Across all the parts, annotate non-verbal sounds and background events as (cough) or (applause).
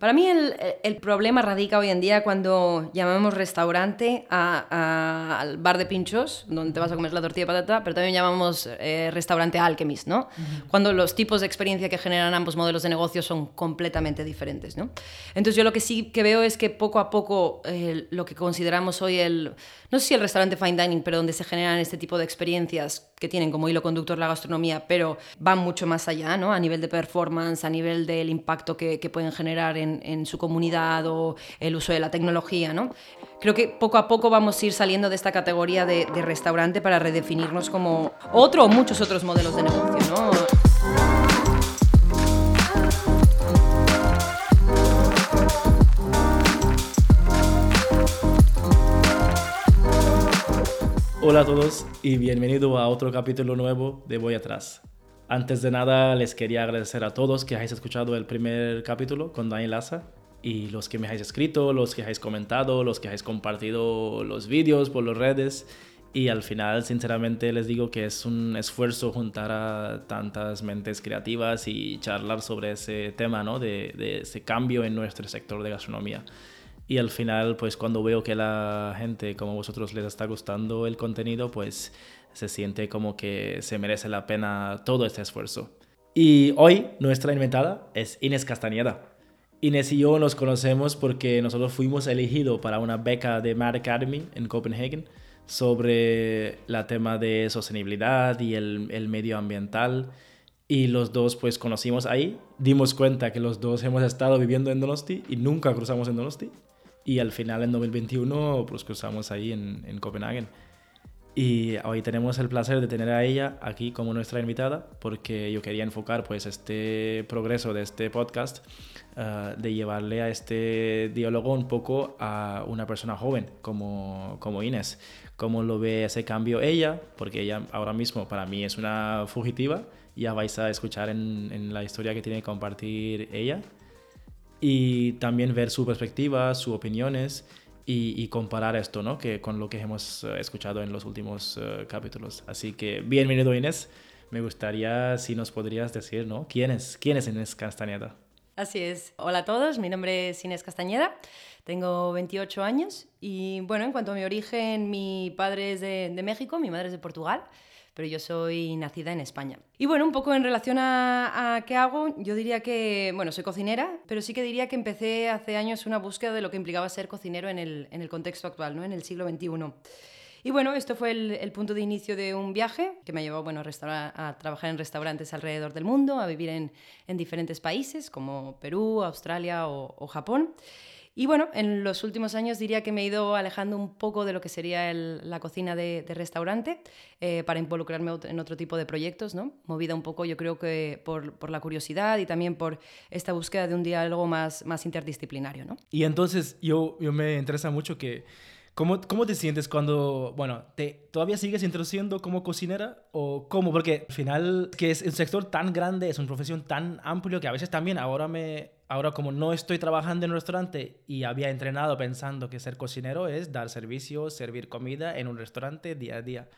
Para mí el, el, problema radica hoy en día cuando llamamos restaurante a, al bar de pinchos, donde te vas a comer la tortilla de patata, pero también llamamos eh, restaurante Alchemist, ¿no? Cuando los tipos de experiencia que generan ambos modelos de negocio son completamente diferentes, ¿no? Entonces yo lo que sí que veo es que poco a poco eh, lo que consideramos hoy el, no sé si el restaurante fine dining, pero donde se generan este tipo de experiencias que tienen como hilo conductor la gastronomía, pero van mucho más allá, ¿no? A nivel de performance, a nivel del impacto que, que pueden generar en en, su comunidad o el uso de la tecnología. ¿no? Creo que poco a poco vamos a ir saliendo de esta categoría de, restaurante para redefinirnos como otro o muchos otros modelos de negocio. ¿no? Hola a todos y bienvenido a otro capítulo nuevo de Voy Atrás. Antes de nada, les quería agradecer a todos que hayáis escuchado el primer capítulo con Daniel Laza y los que me hayáis escrito, los que hayáis comentado, los que hayáis compartido los vídeos por las redes. Y al final, sinceramente, les digo que es un esfuerzo juntar a tantas mentes creativas y charlar sobre ese tema, ¿no? De, de ese cambio en nuestro sector de gastronomía. Y al final, pues cuando veo que la gente como vosotros les está gustando el contenido, pues se siente como que se merece la pena todo este esfuerzo. Y hoy nuestra invitada es Inés Castañeda. Inés y yo nos conocemos porque nosotros fuimos elegidos para una beca de Mad Academy en Copenhagen sobre el tema de sostenibilidad y el, el medio ambiental. Y los dos pues conocimos ahí, dimos cuenta que los dos hemos estado viviendo en Donosti y nunca cruzamos en Donosti. Y al final en 2021 pues cruzamos ahí en, en Copenhagen. Y hoy tenemos el placer de tener a ella aquí como nuestra invitada porque yo quería enfocar pues este progreso de este podcast, uh, de llevarle a este diálogo un poco a una persona joven como, como Inés. Cómo lo ve ese cambio ella, porque ella ahora mismo para mí es una fugitiva, ya vais a escuchar en, en la historia que tiene que compartir ella. Y también ver su perspectiva, sus opiniones y, comparar esto ¿no? que, con lo que hemos eh, escuchado en los últimos uh, capítulos. Así que bienvenido Inés. Me gustaría si nos podrías decir, ¿no? ¿Quién es, quién es Inés Castañeda? Así es. Hola a todos, mi nombre es Inés Castañeda, tengo 28 años y bueno, en cuanto a mi origen, mi padre es de, de México, mi madre es de Portugal pero yo soy nacida en España. Y bueno, un poco en relación a, qué hago, yo diría que, bueno, soy cocinera, pero sí que diría que empecé hace años una búsqueda de lo que implicaba ser cocinero en el, en el contexto actual, ¿no? en el siglo XXI. Y bueno, esto fue el, punto de inicio de un viaje que me llevó bueno, a, a trabajar en restaurantes alrededor del mundo, a vivir en, en diferentes países como Perú, Australia o, o Japón. Y bueno, en los últimos años diría que me he ido alejando un poco de lo que sería la cocina de, restaurante eh, para involucrarme en otro tipo de proyectos, ¿no? Movida un poco, yo creo que por, por, la curiosidad y también por esta búsqueda de un diálogo más, más interdisciplinario, ¿no? Y entonces yo, yo me interesa mucho que... ¿Cómo, ¿Cómo, te sientes cuando, bueno, te, todavía sigues introduciendo como cocinera o cómo? Porque al final, que es un sector tan grande, es una profesión tan amplio que a veces también ahora me, ahora como no estoy trabajando en un restaurante y había entrenado pensando que ser cocinero es dar servicio, servir comida en un restaurante día a día.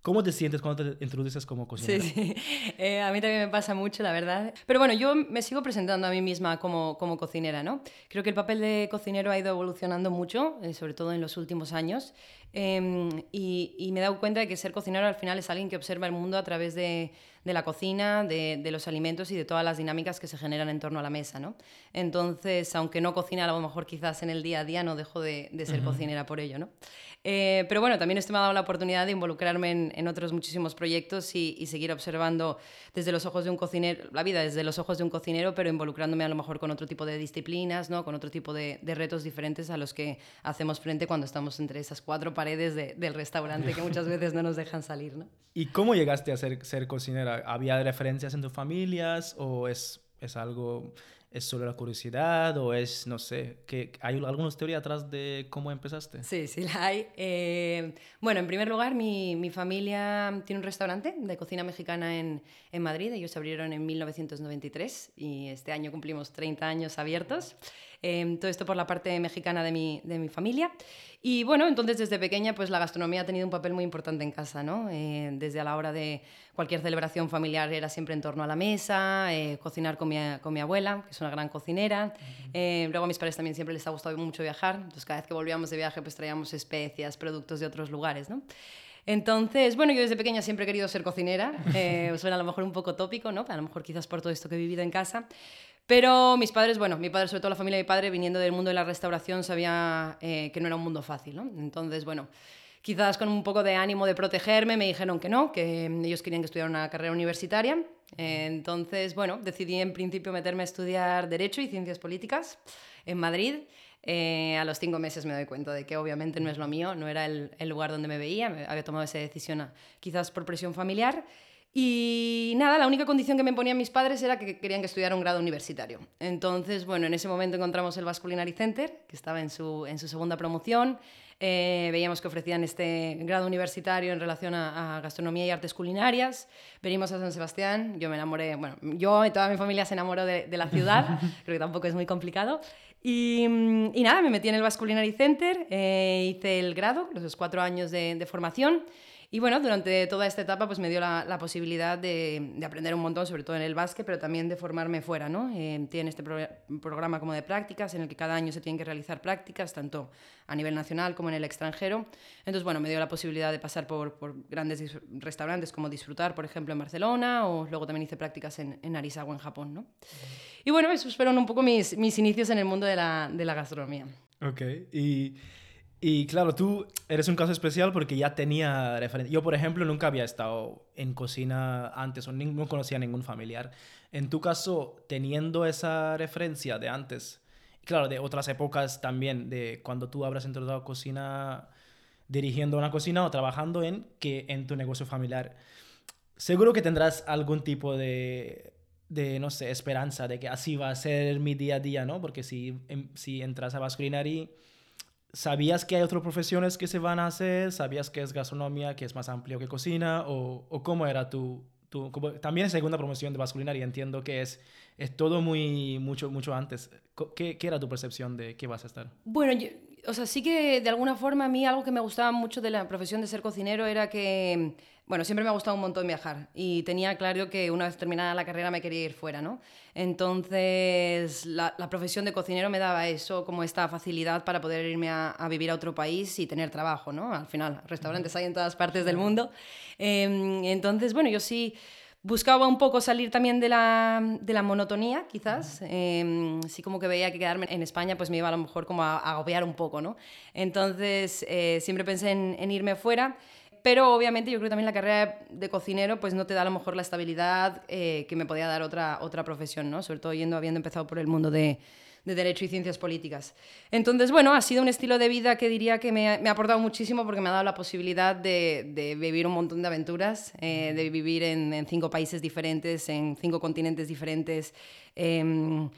¿Cómo te sientes cuando te introduces como cocinera? Sí, sí. (laughs) Eh, a mí también me pasa mucho, la verdad. Pero bueno, yo me sigo presentando a mí misma como, como cocinera, ¿no? Creo que el papel de cocinero ha ido evolucionando mucho, eh, sobre todo en los últimos años. Em, y, y, me he dado cuenta de que ser cocinero al final es alguien que observa el mundo a través de, de la cocina, de, de, los alimentos y de todas las dinámicas que se generan en torno a la mesa, ¿no? Entonces, aunque no cocina a lo mejor quizás en el día a día, no dejo de, de ser cocinera por ello, ¿no? Eh, pero bueno, también esto me ha dado la oportunidad de involucrarme en, en otros muchísimos proyectos y, y, seguir observando desde los ojos de un cocinero, la vida desde los ojos de un cocinero, pero involucrándome a lo mejor con otro tipo de disciplinas, ¿no? Con otro tipo de, de retos diferentes a los que hacemos frente cuando estamos entre esas cuatro paredes de, del restaurante que muchas veces no nos dejan salir, ¿no? ¿Y cómo llegaste a ser, ser cocinera? ¿Había referencias en tus familias o es, es algo, es solo la curiosidad o es, no sé, que ¿hay alguna historia atrás de cómo empezaste? Sí, sí la hay. Eh, bueno, en primer lugar, mi, mi, familia tiene un restaurante de cocina mexicana en, en Madrid. Ellos se abrieron en 1993 y este año cumplimos 30 años abiertos. Em, todo esto por la parte mexicana de mi, de mi familia. Y bueno, entonces desde pequeña pues la gastronomía ha tenido un papel muy importante en casa, ¿no? Eh, desde a la hora de cualquier celebración familiar era siempre en torno a la mesa, eh, cocinar con mi, con mi, abuela, que es una gran cocinera. Eh, luego a mis padres también siempre les ha gustado mucho viajar, entonces cada vez que volvíamos de viaje pues traíamos especias, productos de otros lugares, ¿no? Entonces, bueno, yo desde pequeña siempre he querido ser cocinera, suena a lo mejor un poco tópico, ¿no? A lo mejor quizás por todo esto que he vivido en casa, pero mis padres, bueno, mi padre, sobre todo la familia de mi padre, viniendo del mundo de la restauración, sabía eh, que no era un mundo fácil, ¿no? Entonces, bueno, quizás con un poco de ánimo de protegerme, me dijeron que no, que ellos querían que estudiara una carrera universitaria. entonces, bueno, decidí en principio meterme a estudiar Derecho y Ciencias Políticas en Madrid. Eh, a los cinco meses me doy cuenta de que obviamente no es lo mío, no era el, el lugar donde me veía, había tomado esa decisión quizás por presión familiar. Y nada, la única condición que me ponían mis padres era que querían que estudiara un grado universitario. Entonces, bueno, en ese momento encontramos el Basque Culinary Center, que estaba en su, en su segunda promoción. Eh, veíamos que ofrecían este grado universitario en relación a, gastronomía y artes culinarias. Venimos a San Sebastián, yo me enamoré, bueno, yo y toda mi familia se enamoró de, la ciudad, (laughs) creo que tampoco es muy complicado. Y, y, nada, me metí en el Basque Culinary Center, eh, hice el grado, los cuatro años de, de formación. Y bueno, durante toda esta etapa pues me dio la, la posibilidad de, de, aprender un montón, sobre todo en el básquet, pero también de formarme fuera. ¿no? Eh, tiene este programa como de prácticas en el que cada año se tienen que realizar prácticas, tanto a nivel nacional como en el extranjero. Entonces, bueno, me dio la posibilidad de pasar por, por grandes restaurantes como Disfrutar, por ejemplo, en Barcelona, o luego también hice prácticas en, en Arisawa, en Japón. ¿no? Y bueno, esos fueron un poco mis, mis inicios en el mundo de la, de la gastronomía. Ok, y... Y claro, tú eres un caso especial porque ya tenía referencia. Yo, por ejemplo, nunca había estado en cocina antes o no conocía a ningún familiar. En tu caso, teniendo esa referencia de antes, claro, de otras épocas también, de cuando tú habrás entrado cocina, dirigiendo una cocina o trabajando en, que en tu negocio familiar, seguro que tendrás algún tipo de, de no sé, esperanza de que así va a ser mi día a día, ¿no? Porque si, em, si entras a Basculinary ¿Sabías que hay otras profesiones que se van a hacer? ¿Sabías que es gastronomía, que es más amplio que cocina? ¿O, o cómo era tu, tu también es segunda promoción de vasculinaria, entiendo que es, es todo muy, mucho, mucho antes. ¿Qué, ¿Qué, era tu percepción de qué vas a estar? Bueno, yo, o sea, sí que de alguna forma a mí algo que me gustaba mucho de la profesión de ser cocinero era que bueno, siempre me ha gustado un montón viajar y tenía claro que una vez terminada la carrera me quería ir fuera, ¿no? Entonces, la, profesión de cocinero me daba eso, como esta facilidad para poder irme a, vivir a otro país y tener trabajo, ¿no? Al final, restaurantes hay en todas partes del mundo. Em, entonces, bueno, yo sí buscaba un poco salir también de la, de la monotonía, quizás. Eh, sí como que veía que quedarme en España pues me iba a lo mejor como a, agobiar un poco, ¿no? Entonces, eh, siempre pensé en, en irme fuera pero obviamente yo creo que también la carrera de cocinero pues no te da a lo mejor la estabilidad eh, que me podía dar otra, otra profesión, ¿no? Sobre todo yendo, habiendo empezado por el mundo de, de Derecho y Ciencias Políticas. Entonces, bueno, ha sido un estilo de vida que diría que me, me ha aportado muchísimo porque me ha dado la posibilidad de, de vivir un montón de aventuras, eh, de vivir en, en, cinco países diferentes, en cinco continentes diferentes. Eh,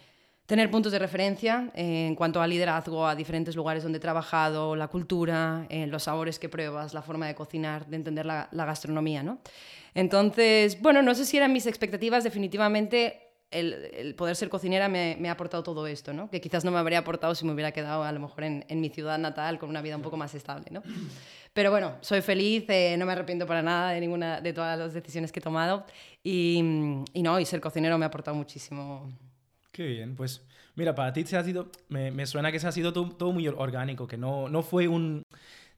tener puntos de referencia en cuanto a liderazgo, a diferentes lugares donde he trabajado, la cultura, eh, los sabores que pruebas, la forma de cocinar, de entender la, gastronomía, ¿no? Entonces, bueno, no sé si eran mis expectativas, definitivamente el, poder ser cocinera me, ha aportado todo esto, ¿no? Que quizás no me habría aportado si me hubiera quedado a lo mejor en, mi ciudad natal con una vida un poco más estable, ¿no? Pero bueno, soy feliz, eh, no me arrepiento para nada de ninguna de todas las decisiones que he tomado y, no, y ser cocinero me ha aportado muchísimo Qué bien, pues mira, para ti se ha sido, me, suena que se ha sido todo, muy orgánico, que no, no fue un,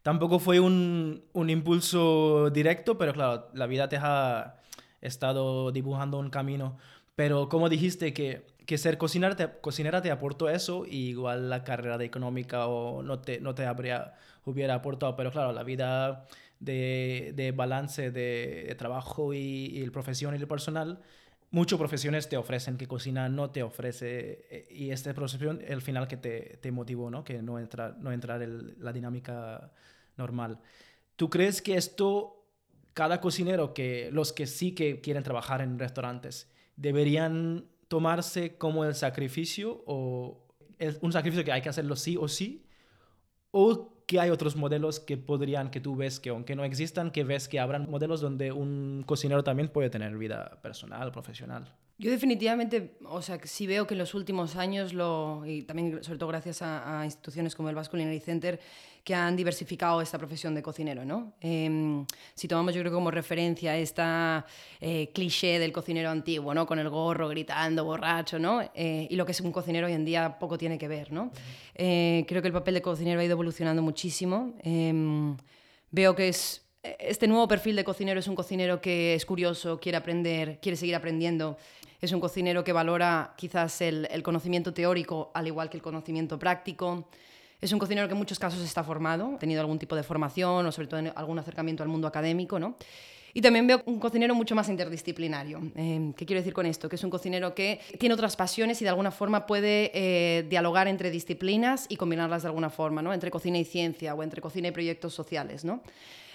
tampoco fue un, un, impulso directo, pero claro, la vida te ha estado dibujando un camino. Pero como dijiste que, que ser cocinera te, cocinera te aportó eso, y igual la carrera de económica o no te, no te habría, hubiera aportado, pero claro, la vida de, de balance de, de trabajo y, y el profesión y el personal muchas profesiones te ofrecen que cocina no te ofrece eh, y esta profesión el final que te, te motivó, ¿no? Que no entrar, no entrar en la dinámica normal. ¿Tú crees que esto, cada cocinero, que los que sí que quieren trabajar en restaurantes, deberían tomarse como el sacrificio o es un sacrificio que hay que hacerlo sí o sí? ¿O que hay otros modelos que podrían, que tú ves que aunque no existan, que ves que habrán modelos donde un cocinero también puede tener vida personal, profesional. Yo definitivamente, o sea, sí veo que en los últimos años, lo, y también sobre todo gracias a, instituciones como el Basque Culinary Center, que han diversificado esta profesión de cocinero, ¿no? Em, si tomamos yo creo como referencia esta eh, cliché del cocinero antiguo, ¿no? Con el gorro, gritando, borracho, ¿no? Eh, y lo que es un cocinero hoy en día poco tiene que ver, ¿no? Eh, creo que el papel de cocinero ha ido evolucionando muchísimo. Em, veo que es este nuevo perfil de cocinero es un cocinero que es curioso, quiere aprender, quiere seguir aprendiendo es un cocinero que valora quizás el, conocimiento teórico al igual que el conocimiento práctico. Es un cocinero que en muchos casos está formado, ha tenido algún tipo de formación o sobre todo algún acercamiento al mundo académico, ¿no? Y también veo un cocinero mucho más interdisciplinario. Eh, ¿Qué quiero decir con esto? Que es un cocinero que tiene otras pasiones y de alguna forma puede eh, dialogar entre disciplinas y combinarlas de alguna forma, ¿no? Entre cocina y ciencia o entre cocina y proyectos sociales, ¿no?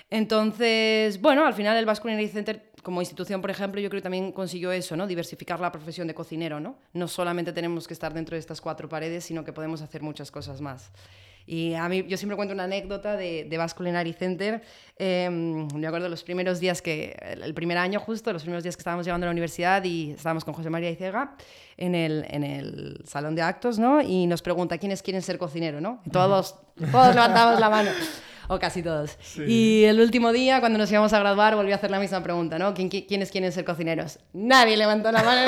Entonces, bueno, al final el Basque Culinary Center como institución, por ejemplo, yo creo que también consiguió eso, ¿no? Diversificar la profesión de cocinero, ¿no? No solamente tenemos que estar dentro de estas cuatro paredes, sino que podemos hacer muchas cosas más. Y a mí, yo siempre cuento una anécdota de, de Basque Culinary Center. Eh, me acuerdo los primeros días que, el primer año justo, los primeros días que estábamos llegando a la universidad y estábamos con José María Icega en el, en el salón de actos, ¿no? Y nos pregunta quiénes quieren ser cocinero, ¿no? Y todos, todos levantamos la mano o casi todos. Y el último día, cuando nos íbamos a graduar, volví a hacer la misma pregunta, ¿no? ¿Quién, ¿Quiénes quieren ser cocineros? Nadie levantó la mano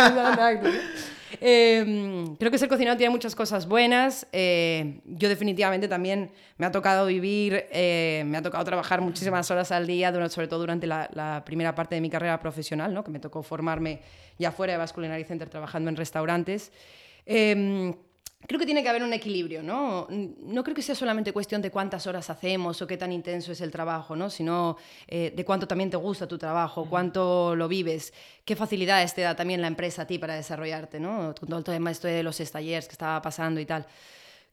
(laughs) em, creo que ser cocinero tiene muchas cosas buenas. Eh, yo definitivamente también me ha tocado vivir, eh, me ha tocado trabajar muchísimas horas al día, sobre todo durante la, primera parte de mi carrera profesional, ¿no? que me tocó formarme ya fuera de Basque Culinary Center trabajando en restaurantes. Creo que tiene que haber un equilibrio, ¿no? No creo que sea solamente cuestión de cuántas horas hacemos o qué tan intenso es el trabajo, ¿no? Sino eh, de cuánto también te gusta tu trabajo, cuánto lo vives, qué facilidades te da también la empresa a ti para desarrollarte, ¿no? Con todo el tema de los estallers que estaba pasando y tal.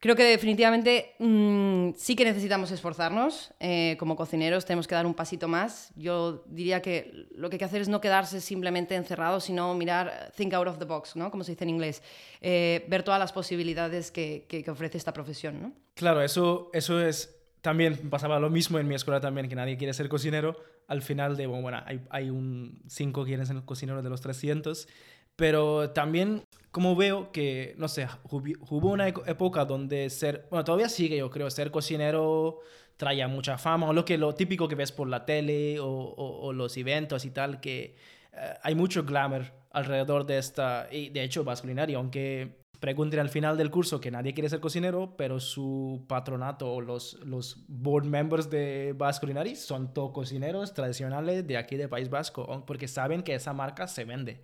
Creo que definitivamente mm, sí que necesitamos esforzarnos eh, como cocineros, tenemos que dar un pasito más. Yo diría que lo que hay que hacer es no quedarse simplemente encerrado, sino mirar, think out of the box, ¿no? como se dice en inglés, eh, ver todas las posibilidades que, que, ofrece esta profesión. ¿no? Claro, eso, eso es también pasaba lo mismo en mi escuela también, que nadie quiere ser cocinero. Al final de, bueno, hay, hay un 5 quieren ser cocineros de los 300, pero también como veo que, no sé, hubo una época donde ser, bueno, todavía sigue yo creo, ser cocinero traía mucha fama, o lo, que, lo típico que ves por la tele o, los eventos y tal, que eh, hay mucho glamour alrededor de esta, y de hecho vas culinario, aunque pregunten al final del curso que nadie quiere ser cocinero, pero su patronato o los, los board members de Basque Culinary son todos cocineros tradicionales de aquí de País Vasco, porque saben que esa marca se vende.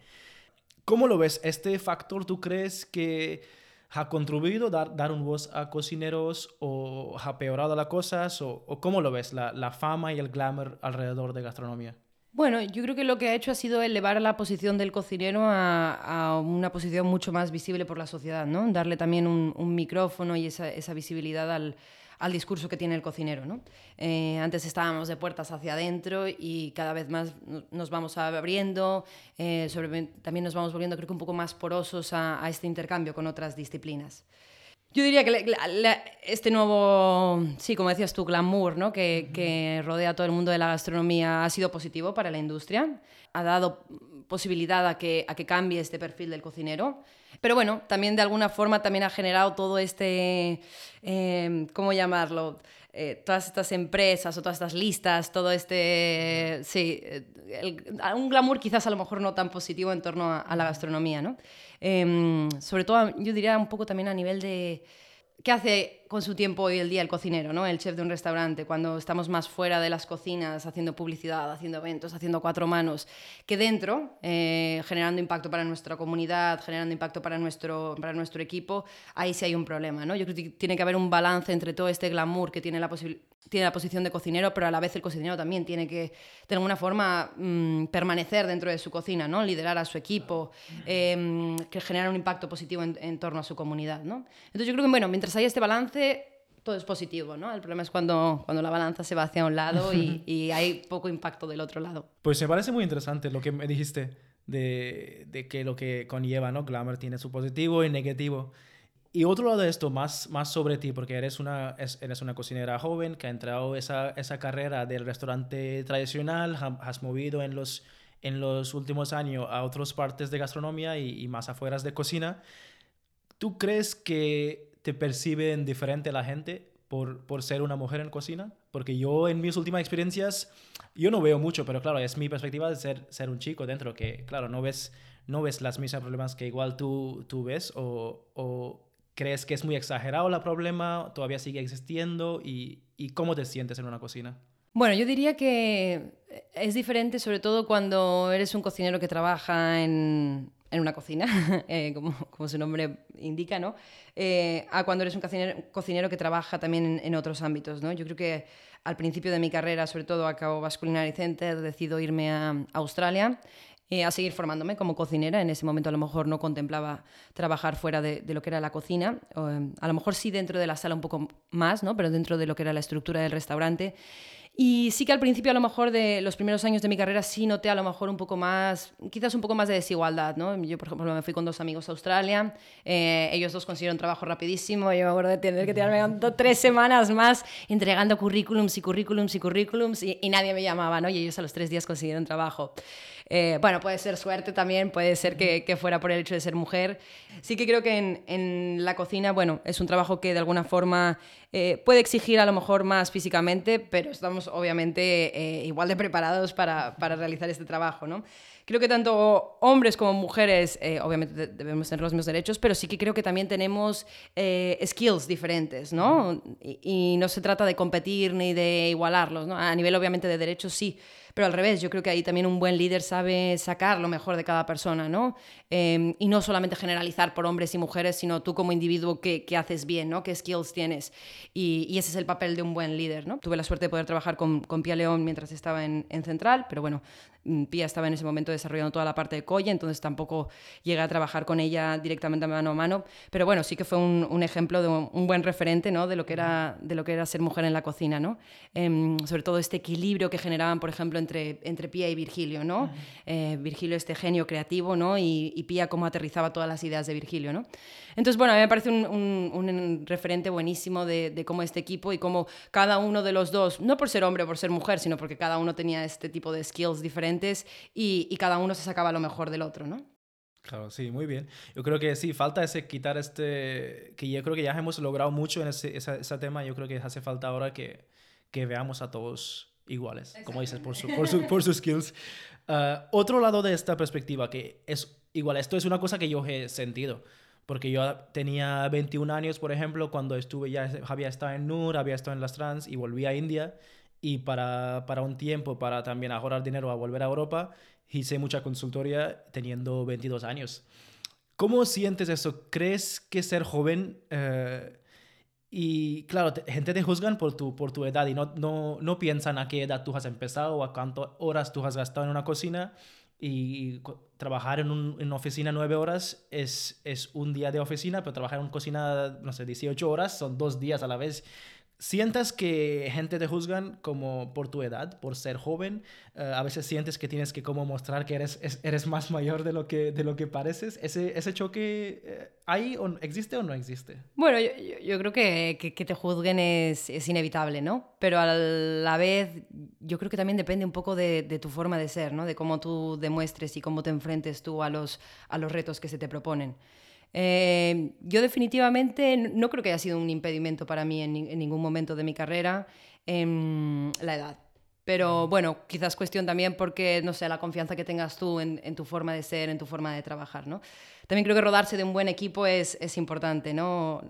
¿Cómo lo ves? ¿Este factor tú crees que ha contribuido a dar, dar un voz a cocineros o ha peorado las cosas? ¿O, cómo lo ves, la, la, fama y el glamour alrededor de gastronomía? Bueno, yo creo que lo que ha hecho ha sido elevar la posición del cocinero a, una posición mucho más visible por la sociedad, ¿no? Darle también un, micrófono y esa visibilidad al, al discurso que tiene el cocinero. ¿no? Eh, antes estábamos de puertas hacia adentro y cada vez más nos vamos abriendo, eh, sobre, también nos vamos volviendo creo que un poco más porosos a, este intercambio con otras disciplinas. Yo diría que este nuevo, sí, como decías tú, glamour ¿no? que, que rodea todo el mundo de la gastronomía ha sido positivo para la industria. Ha dado posibilidad a que, a que cambie este perfil del cocinero. Pero bueno, también de alguna forma también ha generado todo este, em, ¿cómo llamarlo? Eh, todas estas empresas o todas estas listas, todo este, sí, un glamour quizás a lo mejor no tan positivo en torno a, la gastronomía, ¿no? Em, sobre todo yo diría un poco también a nivel de ¿Qué hace con su tiempo hoy el día el cocinero, ¿no? el chef de un restaurante, cuando estamos más fuera de las cocinas, haciendo publicidad, haciendo eventos, haciendo cuatro manos, que dentro, eh, generando impacto para nuestra comunidad, generando impacto para nuestro, para nuestro equipo, ahí sí hay un problema. ¿no? Yo creo que tiene que haber un balance entre todo este glamour que tiene la, tiene la posición de cocinero, pero a la vez el cocinero también tiene que, de alguna forma, mm, permanecer dentro de su cocina, ¿no? liderar a su equipo, eh, que generar un impacto positivo en, en torno a su comunidad. ¿no? Entonces yo creo que, bueno, mientras hay este balance, todo es positivo, ¿no? El problema es cuando, cuando la balanza se va hacia un lado y, (laughs) y hay poco impacto del otro lado. Pues me parece muy interesante lo que me dijiste de, de, que lo que conlleva, ¿no? Glamour tiene su positivo y negativo. Y otro lado de esto, más, más sobre ti, porque eres una, eres una cocinera joven que ha entrado esa, esa carrera del restaurante tradicional, has movido en los, en los últimos años a otras partes de gastronomía y, y más afuera de cocina. ¿Tú crees que te perciben diferente la gente por, por ser una mujer en cocina? Porque yo en mis últimas experiencias, yo no veo mucho, pero claro, es mi perspectiva de ser, ser un chico dentro, que claro, no ves, no ves las mismas problemas que igual tú, tú ves o, o crees que es muy exagerado el problema, todavía sigue existiendo y, y cómo te sientes en una cocina. Bueno, yo diría que es diferente sobre todo cuando eres un cocinero que trabaja en, en una cocina, (laughs) eh, como, como, su nombre indica, ¿no? Eh, a cuando eres un cocinero, cocinero que trabaja también en, en, otros ámbitos, ¿no? Yo creo que al principio de mi carrera, sobre todo a Cabo Vasculinary Center, decido irme a Australia eh, a seguir formándome como cocinera. En ese momento a lo mejor no contemplaba trabajar fuera de, lo que era la cocina, eh, a lo mejor sí dentro de la sala un poco más, ¿no? pero dentro de lo que era la estructura del restaurante. Y sí que al principio, a lo mejor, de los primeros años de mi carrera, sí noté a lo mejor un poco más, quizás un poco más de desigualdad, ¿no? Yo, por ejemplo, me fui con dos amigos a Australia, eh, ellos dos consiguieron trabajo rapidísimo, yo me acuerdo de tener que tirarme tres semanas más entregando currículums y currículums y currículums y, y, nadie me llamaba, ¿no? Y ellos a los tres días consiguieron trabajo. Eh, bueno, puede ser suerte también, puede ser que, fuera por el hecho de ser mujer. Sí que creo que en, la cocina, bueno, es un trabajo que de alguna forma eh, puede exigir a lo mejor más físicamente, pero estamos obviamente eh, igual de preparados para, realizar este trabajo, ¿no? Creo que tanto hombres como mujeres, eh, obviamente debemos tener los mismos derechos, pero sí que creo que también tenemos skills diferentes, ¿no? Y, y, no se trata de competir ni de igualarlos, ¿no? A nivel obviamente de derechos sí, pero al revés, yo creo que ahí también un buen líder sabe sacar lo mejor de cada persona, ¿no? Eh, y no solamente generalizar por hombres y mujeres, sino tú como individuo qué, qué haces bien, ¿no? ¿Qué skills tienes? Y, y, ese es el papel de un buen líder, ¿no? Tuve la suerte de poder trabajar con, con Pia León mientras estaba en, en Central, pero bueno, Pia estaba en ese momento desarrollando toda la parte de Colle, entonces tampoco llegué a trabajar con ella directamente mano a mano, pero bueno, sí que fue un, un ejemplo de un, un, buen referente, ¿no? De lo que era, de lo que era ser mujer en la cocina, ¿no? Eh, sobre todo este equilibrio que generaban, por ejemplo, entre, entre Pia y Virgilio, ¿no? Uh -huh. eh, Virgilio este genio creativo, ¿no? Y, y, Pia cómo aterrizaba todas las ideas de Virgilio, ¿no? Entonces, bueno, a mí me parece un, un, un referente buenísimo de, de, cómo este equipo y cómo cada uno de los dos, no por ser hombre o por ser mujer, sino porque cada uno tenía este tipo de skills diferentes y, y cada uno se sacaba lo mejor del otro, ¿no? Claro, sí, muy bien. Yo creo que sí, falta ese quitar este, que yo creo que ya hemos logrado mucho en ese, ese, ese tema, yo creo que hace falta ahora que, que veamos a todos iguales, como dices, por, su, por, su, por sus skills. Uh, (laughs) otro lado de esta perspectiva, que es igual, esto es una cosa que yo he sentido, porque yo tenía 21 años, por ejemplo, cuando estuve ya, había estado en NUR, había estado en las trans y volví a India, y para, para un tiempo, para también ahorrar dinero a volver a Europa, hice mucha consultoría teniendo 22 años. ¿Cómo sientes eso? ¿Crees que ser joven... Uh, y claro, te, gente te juzgan por tu, por tu edad y no, no, no piensan a qué edad tú has empezado o a cuántas horas tú has gastado en una cocina. Y trabajar en, un, en oficina nueve horas es, es un día de oficina, pero trabajar en una cocina, no sé, 18 horas son dos días a la vez sientas que gente te juzgan como por tu edad, por ser joven, uh, a veces sientes que tienes que como mostrar que eres, es, eres más mayor de lo que, de lo que pareces. ¿Ese, ese choque eh, o existe o no existe? Bueno, yo, yo creo que, que, que, te juzguen es, es, inevitable, ¿no? Pero a la vez yo creo que también depende un poco de, de, tu forma de ser, ¿no? De cómo tú demuestres y cómo te enfrentes tú a los, a los retos que se te proponen. Eh, yo definitivamente no creo que haya sido un impedimento para mí en, en ningún momento de mi carrera eh, la edad. Pero bueno, quizás cuestión también porque, no sé, la confianza que tengas tú en, en, tu forma de ser, en tu forma de trabajar, ¿no? También creo que rodarse de un buen equipo es, es importante, ¿no?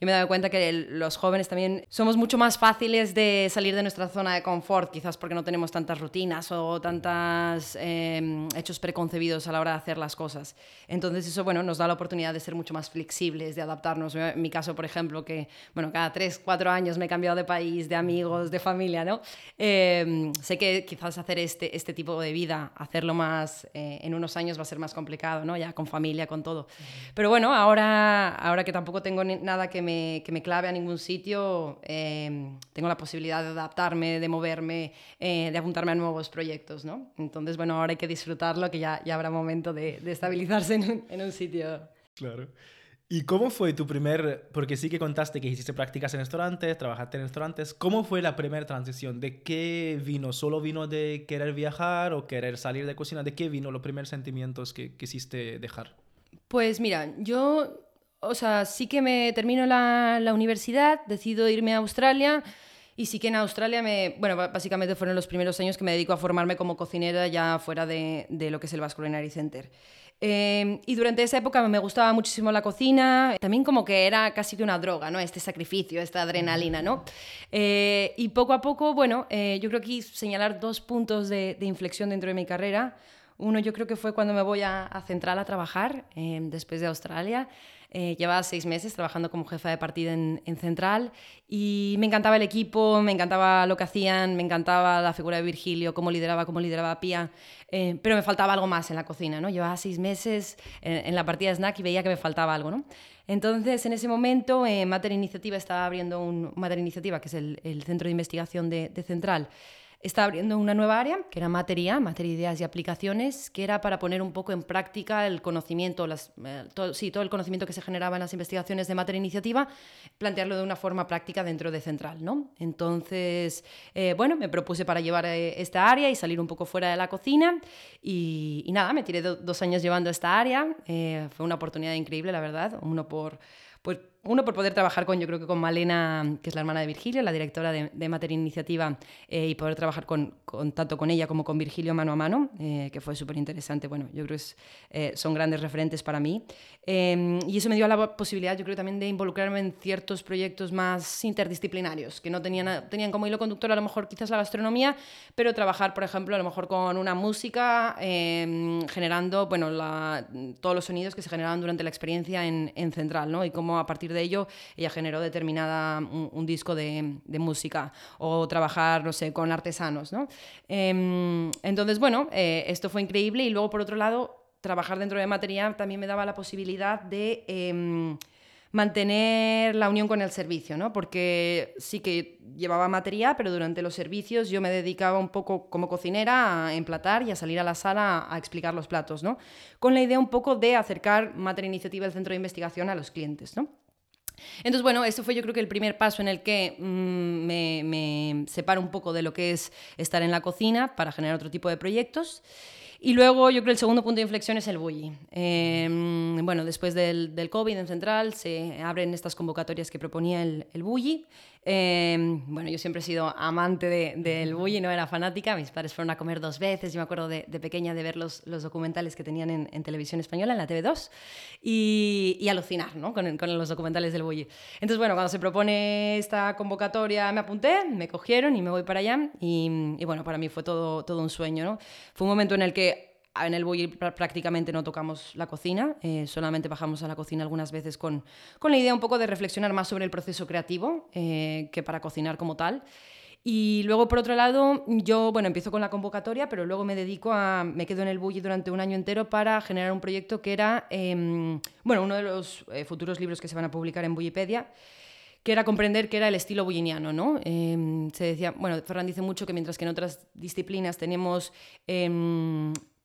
Yo me he dado cuenta que los jóvenes también somos mucho más fáciles de salir de nuestra zona de confort, quizás porque no tenemos tantas rutinas o tantos eh, hechos preconcebidos a la hora de hacer las cosas. Entonces eso, bueno, nos da la oportunidad de ser mucho más flexibles, de adaptarnos. En mi caso, por ejemplo, que, bueno, cada tres, cuatro años me he cambiado de país, de amigos, de familia, ¿no? Eh, sé que quizás hacer este, este tipo de vida, hacerlo más eh, en unos años va a ser más complicado, ¿no? Ya con familia, con todo. Pero bueno, ahora, ahora que tampoco tengo nada que me, que me clave a ningún sitio, eh, tengo la posibilidad de adaptarme, de moverme, eh, de apuntarme a nuevos proyectos, ¿no? Entonces, bueno, ahora hay que disfrutarlo, que ya, ya habrá momento de, de estabilizarse en un, en un, sitio. Claro. ¿Y cómo fue tu primer, porque sí que contaste que hiciste prácticas en restaurantes, trabajaste en restaurantes, ¿cómo fue la primera transición? ¿De qué vino? ¿Solo vino de querer viajar o querer salir de cocina? ¿De qué vino los primeros sentimientos que quisiste dejar? Pues mira, yo, o sea, sí que me termino la, la universidad, decido irme a Australia y sí que en Australia me, bueno, básicamente fueron los primeros años que me dedico a formarme como cocinera ya fuera de, de lo que es el Basque Culinary Center. Em, y durante esa época me gustaba muchísimo la cocina, también como que era casi que una droga, ¿no? Este sacrificio, esta adrenalina, ¿no? Eh, y poco a poco, bueno, eh, yo creo que señalar dos puntos de, de, inflexión dentro de mi carrera. Uno yo creo que fue cuando me voy a, a Central a trabajar, em, después de Australia. Eh, llevaba seis meses trabajando como jefa de partida en, Central y me encantaba el equipo, me encantaba lo que hacían, me encantaba la figura de Virgilio, cómo lideraba, cómo lideraba Pía, eh, pero me faltaba algo más en la cocina, ¿no? Llevaba seis meses en, la partida de snack y veía que me faltaba algo, ¿no? Entonces, en ese momento, eh, Mater Iniciativa estaba abriendo un... Mater Iniciativa, que es el, el centro de investigación de, de Central, está abriendo una nueva área, que era materia, materia, ideas y aplicaciones, que era para poner un poco en práctica el conocimiento, eh, todo, sí, todo el conocimiento que se generaba en las investigaciones de materia iniciativa, plantearlo de una forma práctica dentro de Central. ¿no? Entonces, eh, bueno, me propuse para llevar eh, esta área y salir un poco fuera de la cocina y, nada, me tiré dos años llevando esta área. fue una oportunidad increíble, la verdad, uno por... Pues, uno, por poder trabajar con, yo creo que con Malena, que es la hermana de Virgilio, la directora de, de Mater Iniciativa, eh, y poder trabajar con, con, tanto con ella como con Virgilio mano a mano, eh, que fue súper interesante. Bueno, yo creo que es, eh, son grandes referentes para mí. Em, y eso me dio la posibilidad, yo creo también, de involucrarme en ciertos proyectos más interdisciplinarios, que no tenían, tenían como hilo conductor a lo mejor quizás la gastronomía, pero trabajar, por ejemplo, a lo mejor con una música, em, generando, bueno, la, todos los sonidos que se generaban durante la experiencia en, en Central, ¿no? Y cómo a partir de de ello ella generó determinada un, disco de, música o trabajar, no sé, con artesanos, ¿no? Em, entonces, bueno, eh, esto fue increíble y luego, por otro lado, trabajar dentro de material también me daba la posibilidad de em, mantener la unión con el servicio, ¿no? Porque sí que llevaba material, pero durante los servicios yo me dedicaba un poco como cocinera a emplatar y a salir a la sala a, explicar los platos, ¿no? Con la idea un poco de acercar Materia Iniciativa del Centro de Investigación a los clientes, ¿no? Entonces, bueno, eso fue yo creo que el primer paso en el que mm, me, me separo un poco de lo que es estar en la cocina para generar otro tipo de proyectos. Y luego yo creo el segundo punto de inflexión es el bully. Em, bueno, después del, COVID en Central se abren estas convocatorias que proponía el, el. Em, bueno, yo siempre he sido amante del de, bully, no era fanática. Mis padres fueron a comer dos veces. Yo me acuerdo de, de pequeña de ver los, los, documentales que tenían en, televisión española, en la TV2, y, y alucinar ¿no? con, con, los documentales del bully. Entonces, bueno, cuando se propone esta convocatoria me apunté, me cogieron y me voy para allá. Y, y bueno, para mí fue todo, todo un sueño. ¿no? Fue un momento en el que en el Bulli prácticamente no tocamos la cocina, eh, solamente bajamos a la cocina algunas veces con, con, la idea un poco de reflexionar más sobre el proceso creativo eh, que para cocinar como tal. Y luego, por otro lado, yo, bueno, empiezo con la convocatoria, pero luego me dedico a, me quedo en el Bulli durante un año entero para generar un proyecto que era, eh, bueno, uno de los eh, futuros libros que se van a publicar en Bullipedia, que era comprender que era el estilo bulliniano, ¿no? Eh, se decía, bueno, Ferran dice mucho que mientras que en otras disciplinas tenemos, eh,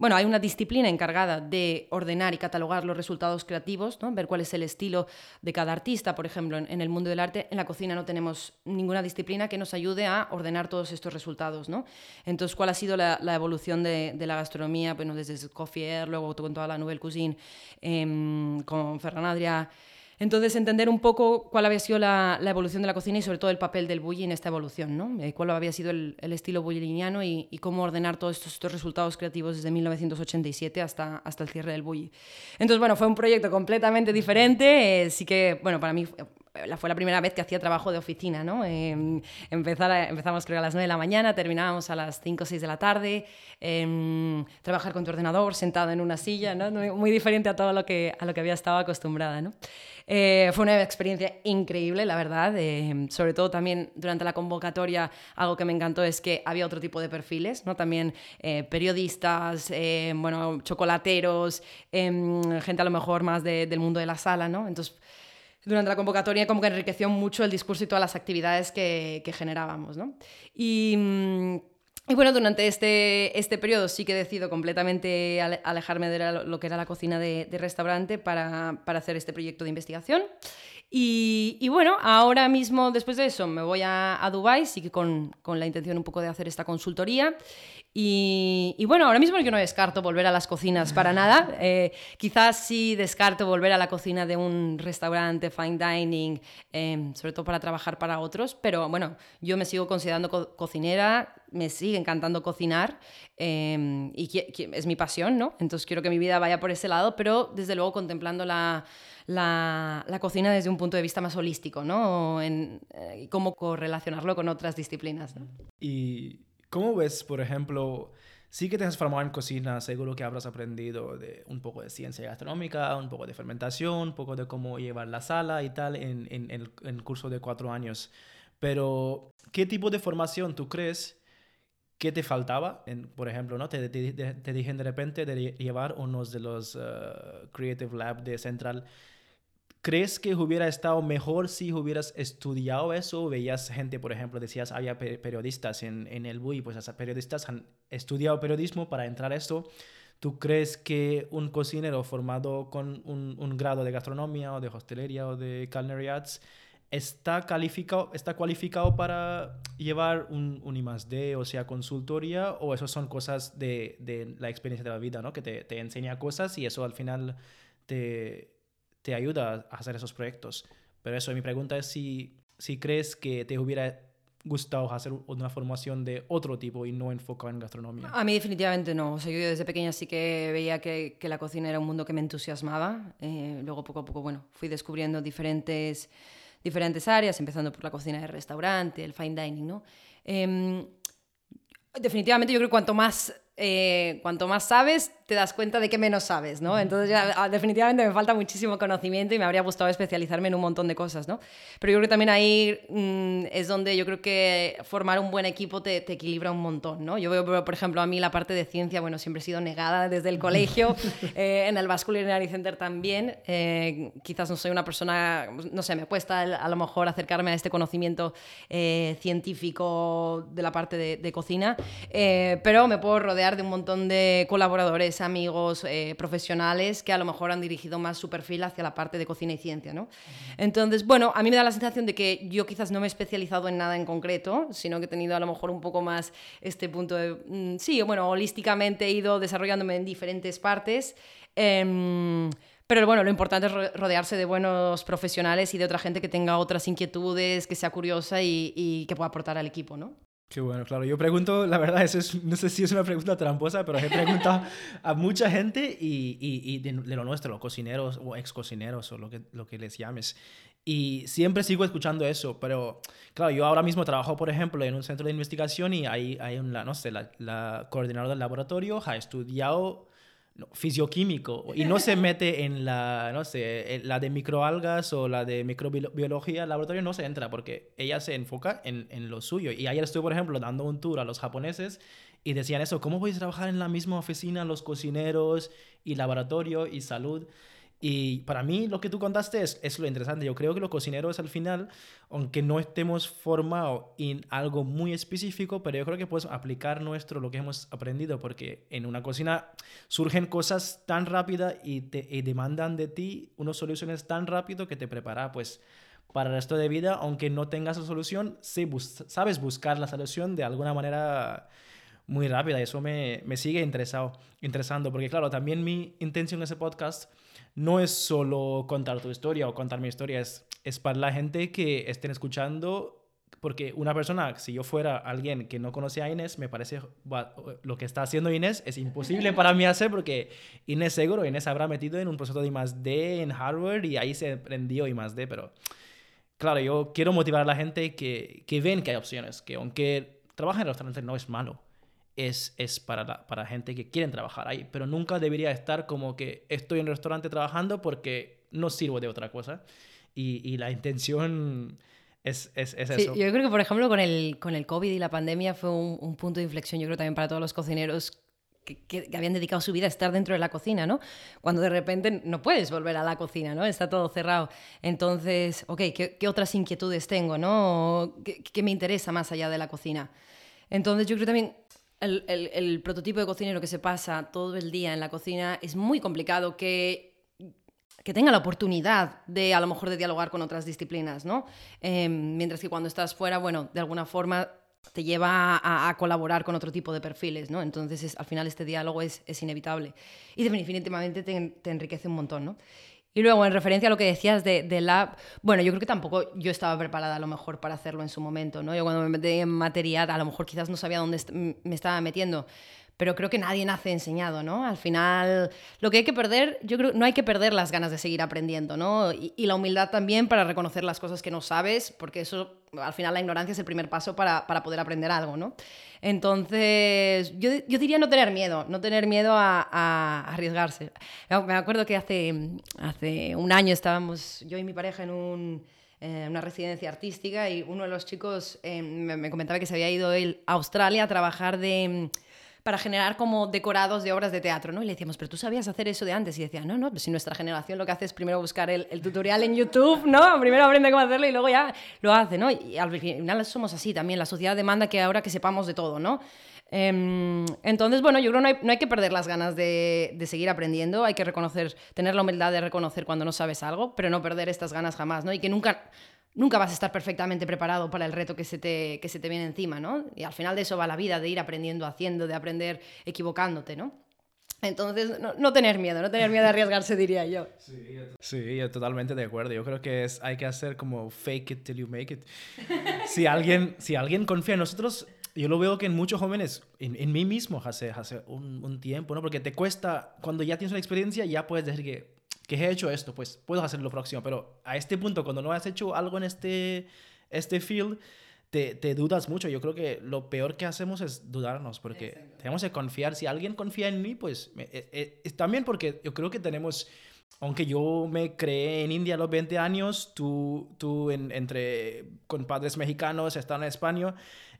bueno, hay una disciplina encargada de ordenar y catalogar los resultados creativos, ¿no? ver cuál es el estilo de cada artista, por ejemplo, en, el mundo del arte, en la cocina no tenemos ninguna disciplina que nos ayude a ordenar todos estos resultados, ¿no? Entonces, ¿cuál ha sido la, evolución de, la gastronomía? Bueno, desde Escoffier, luego con toda la Nouvelle Cuisine, eh, con Ferran Adrià, entonces, entender un poco cuál había sido la, evolución de la cocina y sobre todo el papel del bully en esta evolución, ¿no? Eh, cuál había sido el, estilo bulliniano y, y, cómo ordenar todos estos, estos, resultados creativos desde 1987 hasta, hasta el cierre del bully. Entonces, bueno, fue un proyecto completamente diferente, eh, sí que, bueno, para mí fue la primera vez que hacía trabajo de oficina, ¿no? Eh, empezar a, empezamos creo a las 9 de la mañana, terminábamos a las 5 o 6 de la tarde, eh, trabajar con tu ordenador sentado en una silla, ¿no? Muy diferente a todo lo que, a lo que había estado acostumbrada, ¿no? Eh, fue una experiencia increíble, la verdad, eh, sobre todo también durante la convocatoria algo que me encantó es que había otro tipo de perfiles, ¿no? También eh, periodistas, bueno, chocolateros, em, gente a lo mejor más de, del mundo de la sala, ¿no? Entonces, durante la convocatoria como que enriqueció mucho el discurso y todas las actividades que, que generábamos. ¿no? Y, mm, y bueno, durante este, este periodo sí que decido completamente alejarme de lo que era la cocina de, restaurante para, para, hacer este proyecto de investigación. Y, bueno, ahora mismo, después de eso, me voy a, a Dubái, sí que con, con, la intención un poco de hacer esta consultoría. Y, y, bueno, ahora mismo yo no descarto volver a las cocinas para (laughs) nada. Eh, quizás sí descarto volver a la cocina de un restaurante, fine dining, em, sobre todo para trabajar para otros. Pero bueno, yo me sigo considerando cocinera, me sigue encantando cocinar em, y es mi pasión, ¿no? Entonces quiero que mi vida vaya por ese lado, pero desde luego contemplando la la, cocina desde un punto de vista más holístico, ¿no? En, eh, cómo correlacionarlo con otras disciplinas. ¿Y cómo ves, por ejemplo, sí que te has formado en cocina, seguro que habrás aprendido de un poco de ciencia gastronómica, un poco de fermentación, un poco de cómo llevar la sala y tal en, el curso de cuatro años. Pero, ¿qué tipo de formación tú crees ¿Qué te faltaba? Por ejemplo, ¿no? Te, te, te, dije de repente de llevar unos de los uh, Creative Lab de Central. ¿Crees que hubiera estado mejor si hubieras estudiado eso? Veías gente, por ejemplo, decías, había periodistas en, en el BUI, pues esos periodistas han estudiado periodismo para entrar a esto. ¿Tú crees que un cocinero formado con un, un grado de gastronomía o de hostelería o de culinary arts está calificado, está cualificado para llevar un, un I+.D., o sea, consultoría, o eso son cosas de, de la experiencia de la vida, ¿no? Que te, te, enseña cosas y eso al final te, te ayuda a hacer esos proyectos. Pero eso, mi pregunta es si, si crees que te hubiera gustado hacer una formación de otro tipo y no enfocado en gastronomía? A mí definitivamente no. O sea, yo desde pequeña sí que veía que, la cocina era un mundo que me entusiasmaba. Eh, luego poco a poco, bueno, fui descubriendo diferentes diferentes áreas, empezando por la cocina de restaurante, el fine dining, ¿no? Em, definitivamente yo creo que cuanto más, eh, cuanto más sabes, te das cuenta de que menos sabes, ¿no? Entonces ya ah, definitivamente me falta muchísimo conocimiento y me habría gustado especializarme en un montón de cosas, ¿no? Pero yo creo que también ahí mm, es donde yo creo que formar un buen equipo te, te, equilibra un montón, ¿no? Yo veo, por ejemplo, a mí la parte de ciencia, bueno, siempre he sido negada desde el colegio, (laughs) eh, en el Vasculinary Center también, eh, quizás no soy una persona, no sé, me cuesta a lo mejor acercarme a este conocimiento eh, científico de la parte de, de cocina, pero me puedo rodear de un montón de colaboradores amigos eh, profesionales que a lo mejor han dirigido más su perfil hacia la parte de cocina y ciencia, ¿no? Entonces, bueno, a mí me da la sensación de que yo quizás no me he especializado en nada en concreto, sino que he tenido a lo mejor un poco más este punto de, mm, sí, bueno, holísticamente he ido desarrollándome en diferentes partes. Em, pero bueno, lo importante es rodearse de buenos profesionales y de otra gente que tenga otras inquietudes, que sea curiosa y, y que pueda aportar al equipo, ¿no? Qué bueno, claro. Yo pregunto, la verdad, eso es, no sé si es una pregunta tramposa, pero he preguntado a mucha gente y, y, de, lo nuestro, los cocineros o ex cocineros o lo que, lo que les llames. Y siempre sigo escuchando eso, pero claro, yo ahora mismo trabajo, por ejemplo, en un centro de investigación y hay, hay una, no sé, la, la coordinadora del laboratorio ha estudiado fisioquímico (laughs) y no se mete en la, no sé, la de microalgas o la de microbiología, el laboratorio no se entra porque ella se enfoca en, en, lo suyo. Y ayer estuve, por ejemplo, dando un tour a los japoneses y decían eso, ¿cómo voy a trabajar en la misma oficina los cocineros y laboratorio y salud? Y para mí lo que tú contaste es, es, lo interesante. Yo creo que los cocineros al final, aunque no estemos formados en algo muy específico, pero yo creo que podemos aplicar nuestro, lo que hemos aprendido, porque en una cocina surgen cosas tan rápidas y te y demandan de ti unas soluciones tan rápido que te prepara pues para el resto de vida, aunque no tengas la solución, sí sabes buscar la solución de alguna manera muy rápida eso me, me sigue interesado, interesando, porque claro, también mi intención en ese podcast no es solo contar tu historia o contar mi historia, es, es para la gente que estén escuchando porque una persona, si yo fuera alguien que no conocía a Inés, me parece lo que está haciendo Inés es imposible para mí hacer porque Inés seguro, Inés habrá metido en un proceso de I+.D. en Harvard y ahí se aprendió I+.D., pero claro, yo quiero motivar a la gente que, que ven que hay opciones, que aunque trabaja en restaurantes no es malo es, es para, para gente que quieren trabajar ahí, pero nunca debería estar como que estoy en el restaurante trabajando porque no sirvo de otra cosa. Y, y la intención es, es, es eso. Yo creo que, por ejemplo, con el, con el COVID y la pandemia fue un, un punto de inflexión, yo creo también para todos los cocineros que, que, habían dedicado su vida a estar dentro de la cocina, ¿no? Cuando de repente no puedes volver a la cocina, ¿no? Está todo cerrado. Entonces, ok, ¿qué, qué otras inquietudes tengo, ¿no? ¿Qué, ¿Qué, me interesa más allá de la cocina? Entonces yo creo también el, el, prototipo de cocinero que se pasa todo el día en la cocina es muy complicado que, que tenga la oportunidad de a lo mejor de dialogar con otras disciplinas, ¿no? Em, mientras que cuando estás fuera, bueno, de alguna forma te lleva a, colaborar con otro tipo de perfiles, ¿no? Entonces, al final este diálogo es, es inevitable y definitivamente te, te, enriquece un montón, ¿no? Y luego, en referencia a lo que decías de, de bueno, yo creo que tampoco yo estaba preparada a lo mejor para hacerlo en su momento, ¿no? Yo cuando me metí en material, a lo mejor quizás no sabía dónde me estaba metiendo, pero creo que nadie nace enseñado, ¿no? Al final, lo que hay que perder, yo creo, no hay que perder las ganas de seguir aprendiendo, ¿no? Y, la humildad también para reconocer las cosas que no sabes, porque eso, al final, la ignorancia es el primer paso para, para poder aprender algo, ¿no? Entonces, yo, yo, diría no tener miedo, no tener miedo a, a, arriesgarse. Me acuerdo que hace, hace un año estábamos yo y mi pareja en un eh, una residencia artística y uno de los chicos eh, me, comentaba que se había ido él a Australia a trabajar de, para generar como decorados de obras de teatro, ¿no? Y le decíamos, pero tú sabías hacer eso de antes. Y decía, no, no, pues si nuestra generación lo que hace es primero buscar el, tutorial en YouTube, ¿no? Primero aprende cómo hacerlo y luego ya lo hace, ¿no? Y al final somos así también. La sociedad demanda que ahora que sepamos de todo, ¿no? Em, entonces, bueno, yo creo que no hay, no hay que perder las ganas de, de, seguir aprendiendo, hay que reconocer, tener la humildad de reconocer cuando no sabes algo, pero no perder estas ganas jamás, ¿no? Y que nunca, nunca vas a estar perfectamente preparado para el reto que se, te, que se te viene encima, ¿no? Y al final de eso va la vida, de ir aprendiendo, haciendo, de aprender equivocándote, ¿no? Entonces, no, tener miedo, no tener miedo a arriesgarse, diría yo. Sí, sí, totalmente de acuerdo. Yo creo que es, hay que hacer como fake it till you make it. (laughs) Si alguien, si alguien confía en nosotros, yo lo veo que en muchos jóvenes, en, en mí mismo hace, hace un, un, tiempo, ¿no? Porque te cuesta, cuando ya tienes una experiencia, ya puedes decir que que he hecho esto, pues puedo hacer lo próximo. Pero a este punto, cuando no has hecho algo en este, este field, te, te, dudas mucho. Yo creo que lo peor que hacemos es dudarnos, porque tenemos que confiar. Si alguien confía en mí, pues eh, eh, también porque yo creo que tenemos, aunque yo me creé en India a los 20 años, tú, tú en, entre, con padres mexicanos, están en España,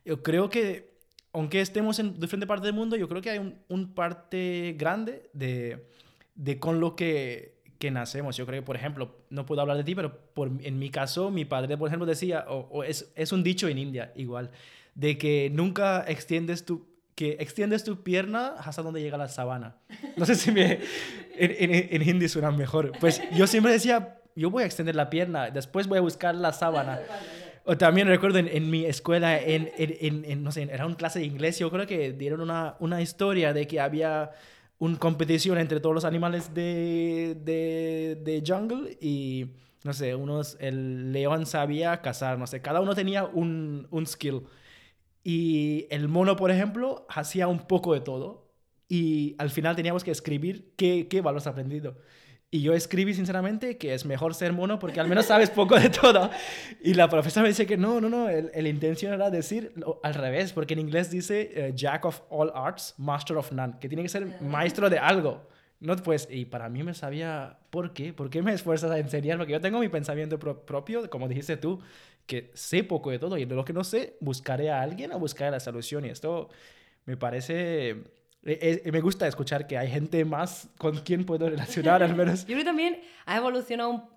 yo creo que, aunque estemos en diferentes partes del mundo, yo creo que hay un, un parte grande de, de con lo que que nacemos. Yo creo que, por ejemplo, no puedo hablar de ti, pero por, en mi caso, mi padre, por ejemplo, decía, o, es, es, un dicho en India igual, de que nunca extiendes tu, que extiendes tu pierna hasta donde llega la sabana. No sé si me, en, en, en hindi suena mejor. Pues yo siempre decía, yo voy a extender la pierna, después voy a buscar la sábana. O también recuerdo en, en mi escuela, en, en, no sé, era una clase de inglés, yo creo que dieron una, una historia de que había una competición entre todos los animales de, de, de, jungle y, no sé, unos, el león sabía cazar, no sé, cada uno tenía un, un skill. Y el mono, por ejemplo, hacía un poco de todo y al final teníamos que escribir qué, qué valores aprendido. Y yo escribí sinceramente que es mejor ser mono porque al menos sabes poco de todo. Y la profesora me dice que no, no, no, el, el intención era decir al revés, porque en inglés dice eh, Jack of all arts, master of none, que tiene que ser maestro de algo. No, pues, y para mí me sabía por qué, por qué me esfuerzas a enseñar, porque yo tengo mi pensamiento propio, como dijiste tú, que sé poco de todo y de lo que no sé, buscaré a alguien o buscaré la solución. Y esto me parece me gusta escuchar que hay gente más con quien puedo relacionar al menos. (laughs) Yo creo también ha evolucionado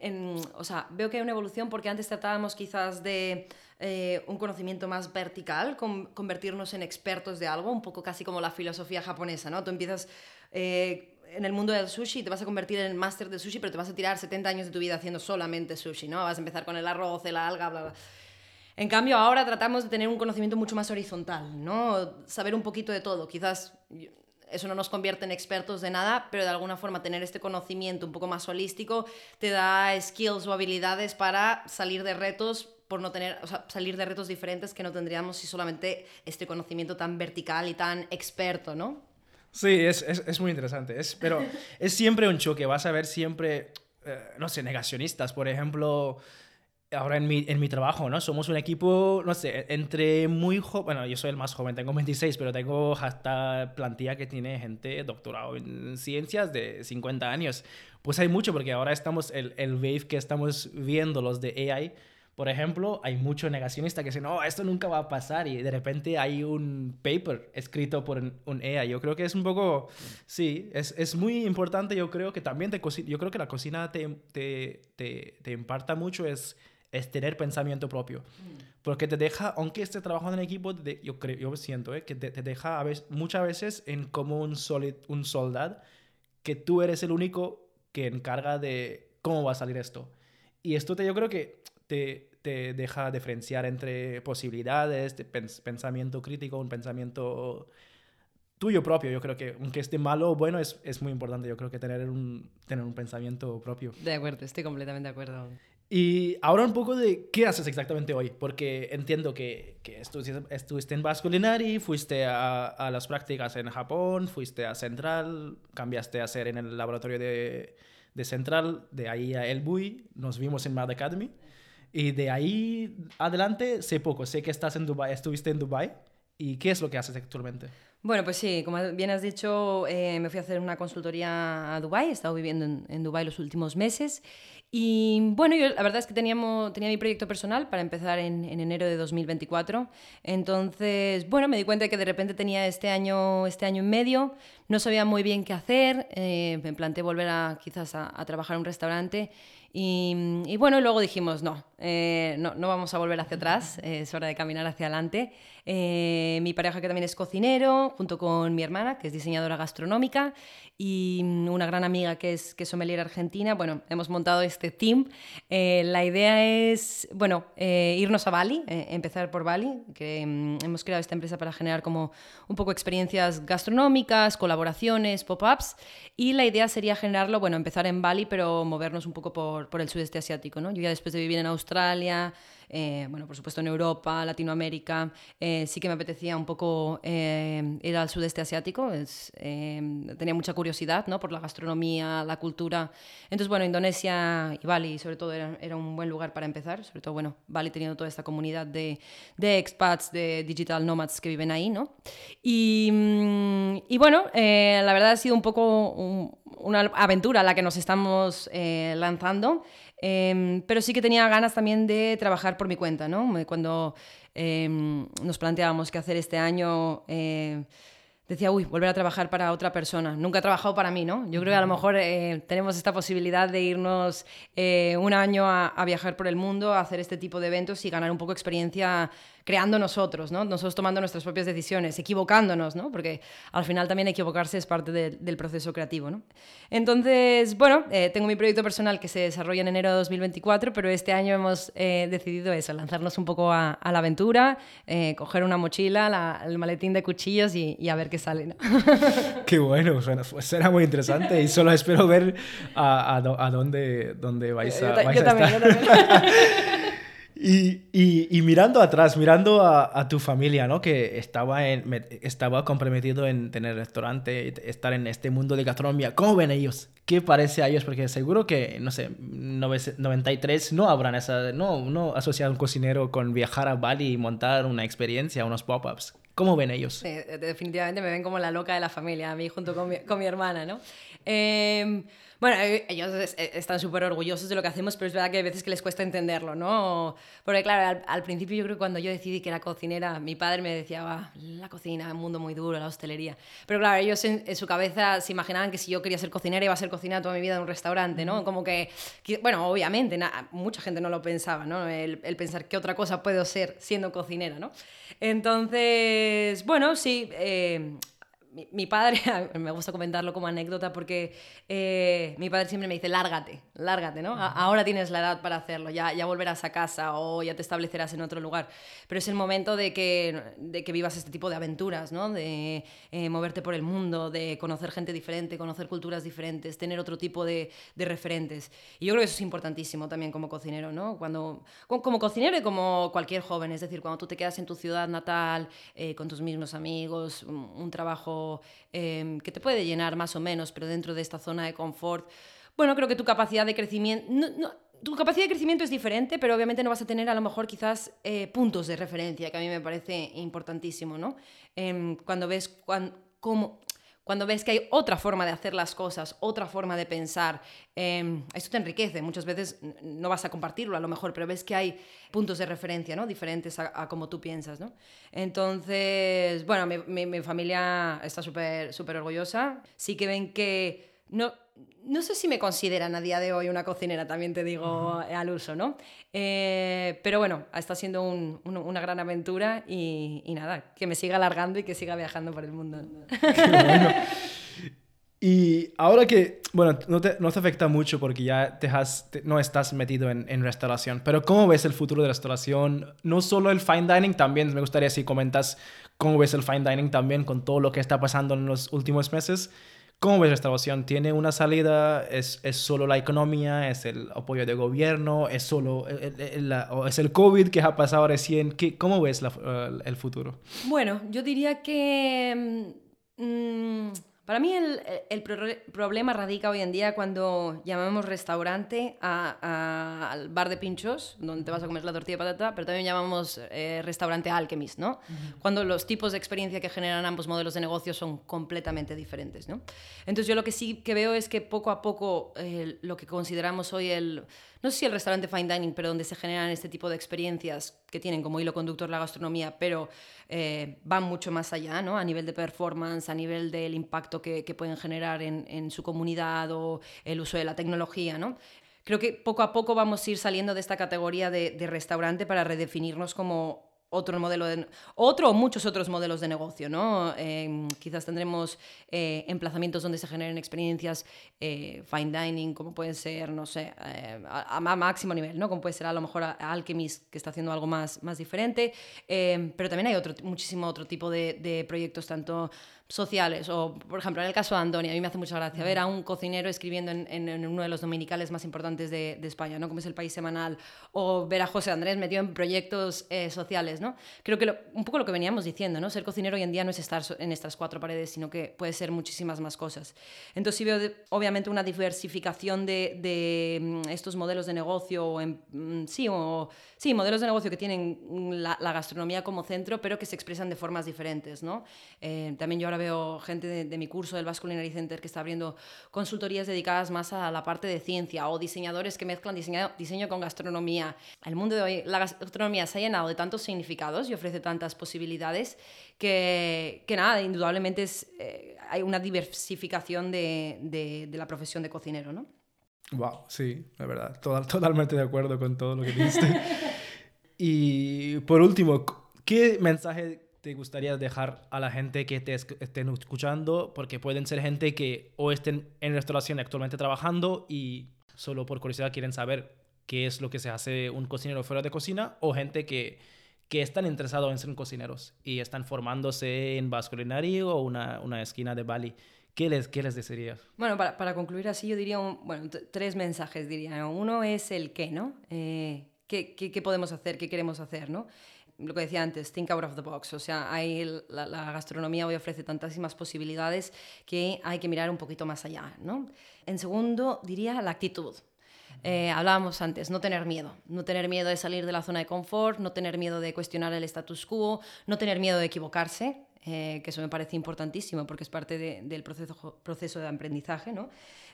en, o sea, veo que hay una evolución porque antes tratábamos quizás de eh, un conocimiento más vertical, convertirnos en expertos de algo, un poco casi como la filosofía japonesa, ¿no? Tú empiezas eh, en el mundo del sushi, te vas a convertir en máster de sushi, pero te vas a tirar 70 años de tu vida haciendo solamente sushi, ¿no? Vas a empezar con el arroz, el alga, bla, bla. En cambio, ahora tratamos de tener un conocimiento mucho más horizontal, ¿no? Saber un poquito de todo. Quizás eso no nos convierte en expertos de nada, pero de alguna forma tener este conocimiento un poco más holístico te da skills o habilidades para salir de retos por no tener, o sea, salir de retos diferentes que no tendríamos si solamente este conocimiento tan vertical y tan experto, ¿no? Sí, es, es, es muy interesante, es, pero (laughs) es siempre un choque, vas a ver siempre, eh, no sé, negacionistas, por ejemplo, ahora en mi, en mi trabajo, ¿no? Somos un equipo, no sé, entre muy joven, bueno, yo soy el más joven, tengo 26, pero tengo hasta plantilla que tiene gente doctorado en ciencias de 50 años. Pues hay mucho, porque ahora estamos, el, el wave que estamos viendo, los de AI, por ejemplo, hay mucho negacionista que dicen, no, esto nunca va a pasar y de repente hay un paper escrito por un AI. Yo creo que es un poco, sí, es, es muy importante, yo creo que también te, yo creo que la cocina te, te, te, te imparta mucho, es es tener pensamiento propio. porque te deja, aunque estés trabajando en equipo, yo, creo, yo siento ¿eh? que te, deja a veces, muchas veces en como un, solid, un soldado, que tú eres el único que encarga de cómo va a salir esto. Y esto te, yo creo que te, te deja diferenciar entre posibilidades, de pensamiento crítico, un pensamiento tuyo propio. Yo creo que, aunque esté malo o bueno, es, es, muy importante. Yo creo que tener un, tener un pensamiento propio. De acuerdo, estoy completamente de acuerdo. Y ahora un poco de qué haces exactamente hoy, porque entiendo que, que estuviste, en Basque Culinary, fuiste a, a, las prácticas en Japón, fuiste a Central, cambiaste a ser en el laboratorio de, de Central, de ahí a El Bui, nos vimos en Mad Academy, y de ahí adelante sé poco, sé que estás en Dubai, estuviste en Dubai, ¿y qué es lo que haces actualmente? Bueno, pues sí, como bien has dicho, eh, me fui a hacer una consultoría a Dubai, he estado viviendo en, en Dubai los últimos meses y bueno, la verdad es que teníamos, tenía mi proyecto personal para empezar en, en, enero de 2024. Entonces, bueno, me di cuenta de que de repente tenía este año, este año en medio, no sabía muy bien qué hacer, eh, me planteé volver a quizás a, trabajar en un restaurante y, y, bueno, luego dijimos, no, eh, no, no, vamos a volver hacia atrás, eh, es hora de caminar hacia adelante. Eh, mi pareja que también es cocinero, junto con mi hermana, que es diseñadora gastronómica, y una gran amiga que es, que sommelier argentina, bueno, hemos montado este team. la idea es, bueno, irnos a Bali, empezar por Bali, que mm, hemos creado esta empresa para generar como un poco experiencias gastronómicas, colaboraciones, pop-ups, y la idea sería generarlo, bueno, empezar en Bali, pero movernos un poco por por, el sudeste asiático. ¿no? Yo ya después de vivir en Australia, eh, bueno, por supuesto en Europa, Latinoamérica, eh, sí que me apetecía un poco eh, ir al sudeste asiático. tenía mucha curiosidad ¿no? por la gastronomía, la cultura. Entonces, bueno, Indonesia y Bali sobre todo era, un buen lugar para empezar, sobre todo, bueno, Bali teniendo toda esta comunidad de, expats, de digital nomads que viven ahí, ¿no? Y, mm, bueno, la verdad ha sido un poco una aventura la que nos estamos lanzando. Em, pero sí que tenía ganas también de trabajar por mi cuenta, ¿no? Cuando em, nos planteábamos qué hacer este año, eh, decía, uy, volver a trabajar para otra persona. Nunca he trabajado para mí, ¿no? Yo creo que a lo mejor eh, tenemos esta posibilidad de irnos eh, un año a, a, viajar por el mundo, a hacer este tipo de eventos y ganar un poco experiencia creando nosotros, ¿no? Nosotros tomando nuestras propias decisiones, equivocándonos, ¿no? Porque al final también equivocarse es parte del proceso creativo, ¿no? Entonces, bueno, eh, tengo mi proyecto personal que se desarrolla en enero de 2024, pero este año hemos eh, decidido eso, lanzarnos un poco a, la aventura, eh, coger una mochila, el maletín de cuchillos y, a ver qué sale, ¿no? (laughs) Qué bueno, suena, pues muy interesante y solo espero ver a, a, dónde, dónde vais a, vais a estar. Yo (laughs) también. Y, y, mirando atrás, mirando a, tu familia, ¿no? Que estaba, en, estaba comprometido en tener restaurante, estar en este mundo de gastronomía. ¿Cómo ven ellos? ¿Qué parece a ellos? Porque seguro que, no sé, 93 no habrán esa... No, no asociado un cocinero con viajar a Bali y montar una experiencia, unos pop-ups. ¿Cómo ven ellos? definitivamente me ven como la loca de la familia, a mí junto con mi, con mi hermana, ¿no? Eh, bueno, eh, ellos eh, están súper orgullosos de lo que hacemos, pero es verdad que hay veces que les cuesta entenderlo, ¿no? Porque claro, al, principio yo creo que cuando yo decidí que era cocinera, mi padre me decía, la cocina, un mundo muy duro, la hostelería. Pero claro, ellos en, su cabeza se imaginaban que si yo quería ser cocinera iba a ser cocinera toda mi vida en un restaurante, ¿no? Como que, bueno, obviamente, mucha gente no lo pensaba, ¿no? El, pensar qué otra cosa puedo ser siendo cocinera, ¿no? Entonces, bueno, sí, eh, mi, padre, (laughs) me gusta comentarlo como anécdota porque eh, mi padre siempre me dice, lárgate, lárgate, ¿no? Ahora tienes la edad para hacerlo, ya, ya volverás a casa o ya te establecerás en otro lugar. Pero es el momento de que, de que vivas este tipo de aventuras, ¿no? De eh, moverte por el mundo, de conocer gente diferente, conocer culturas diferentes, tener otro tipo de, de, referentes. Y yo creo que eso es importantísimo también como cocinero, ¿no? Cuando, como, cocinero y como cualquier joven, es decir, cuando tú te quedas en tu ciudad natal, eh, con tus mismos amigos, un trabajo Em, que te puede llenar más o menos, pero dentro de esta zona de confort, bueno, creo que tu capacidad de crecimiento... Tu capacidad de crecimiento es diferente, pero obviamente no vas a tener a lo mejor quizás eh, puntos de referencia, que a mí me parece importantísimo, ¿no? Em, cuando ves cómo, cuando ves que hay otra forma de hacer las cosas, otra forma de pensar, eh, esto te enriquece. Muchas veces no vas a compartirlo a lo mejor, pero ves que hay puntos de referencia ¿no? diferentes a, como tú piensas. ¿no? Entonces, bueno, mi, mi, mi familia está súper orgullosa. Sí que ven que no, no sé si me consideran a día de hoy una cocinera, también te digo al uso, ¿no? Eh, pero bueno, está siendo una gran aventura y, nada, que me siga alargando y que siga viajando por el mundo. Y ahora que, bueno, no te, no te afecta mucho porque ya te has, no estás metido en, en, restauración, pero ¿cómo ves el futuro de restauración? No solo el fine dining, también me gustaría si comentas cómo ves el fine dining también con todo lo que está pasando en los últimos meses. ¿Cómo ves restauración? ¿Tiene una salida? ¿Es, ¿Es, solo la economía? ¿Es el apoyo de gobierno? ¿Es solo o es el COVID que ha pasado recién? ¿Qué, ¿Cómo ves el futuro? Bueno, yo diría que... Mm, para mí el, el, problema radica hoy en día cuando llamamos restaurante al bar de pinchos, donde te vas a comer la tortilla de patata, pero también llamamos eh, restaurante Alchemist, ¿no? Cuando los tipos de experiencia que generan ambos modelos de negocio son completamente diferentes, ¿no? Entonces yo lo que sí que veo es que poco a poco eh, lo que consideramos hoy el no sé si el restaurante fine dining, pero donde se generan este tipo de experiencias que tienen como hilo conductor la gastronomía, pero eh, van mucho más allá, ¿no? A nivel de performance, a nivel del impacto que, pueden generar en, su comunidad o el uso de la tecnología, ¿no? Creo que poco a poco vamos a ir saliendo de esta categoría de, de restaurante para redefinirnos como otro modelo de, otro o muchos otros modelos de negocio, ¿no? Em, quizás tendremos eh, emplazamientos donde se generen experiencias eh, fine dining, como pueden ser, no sé, eh, a, máximo nivel, ¿no? Como puede ser a lo mejor Alchemist, que está haciendo algo más, más diferente, em, pero también hay otro, muchísimo otro tipo de proyectos, tanto sociales. O, por ejemplo, en el caso de Andoni, a mí me hace mucha gracia ver a un cocinero escribiendo en, en, uno de los dominicales más importantes de, de, España, ¿no? como es el País Semanal, o ver a José Andrés metido en proyectos eh, sociales. ¿no? Creo que un poco lo que veníamos diciendo, ¿no? ser cocinero hoy en día no es estar en estas cuatro paredes, sino que puede ser muchísimas más cosas. Entonces sí veo, obviamente, una diversificación de, de, mm, estos modelos de negocio, en, mm, sí, o, sí, modelos de negocio que tienen la, la, gastronomía como centro, pero que se expresan de formas diferentes. ¿no? Eh, también yo ahora veo gente de, mi curso del Basque Culinary Center que está abriendo consultorías dedicadas más a la parte de ciencia o diseñadores que mezclan diseño, diseño con gastronomía. El mundo de hoy, la gastronomía se ha llenado de tantos significados y ofrece tantas posibilidades que, que nada, indudablemente es, eh, hay una diversificación de, de, de, la profesión de cocinero, ¿no? Wow, sí, la verdad, totalmente de acuerdo con todo lo que dijiste. (laughs) y por último, ¿qué mensaje te gustaría dejar a la gente que te estén escuchando? Porque pueden ser gente que o estén en restauración actualmente trabajando y solo por curiosidad quieren saber qué es lo que se hace un cocinero fuera de cocina, o gente que, que están interesados en ser cocineros y están formándose en Vasco o una, una esquina de Bali. ¿Qué les, qué les desearías? Bueno, para, para concluir así, yo diría bueno, tres mensajes, diría. Uno es el qué, ¿no? Eh, ¿qué, qué, qué, podemos hacer? ¿Qué queremos hacer? ¿no? Lo que decía antes, think out of the box. O sea, hay, la, gastronomía hoy ofrece tantísimas posibilidades que hay que mirar un poquito más allá. ¿no? En segundo, diría la actitud. Eh, hablábamos antes, no tener miedo, no tener miedo de salir de la zona de confort, no tener miedo de cuestionar el status quo, no tener miedo de equivocarse, eh, que eso me parece importantísimo porque es parte del proceso, proceso de aprendizaje. ¿no?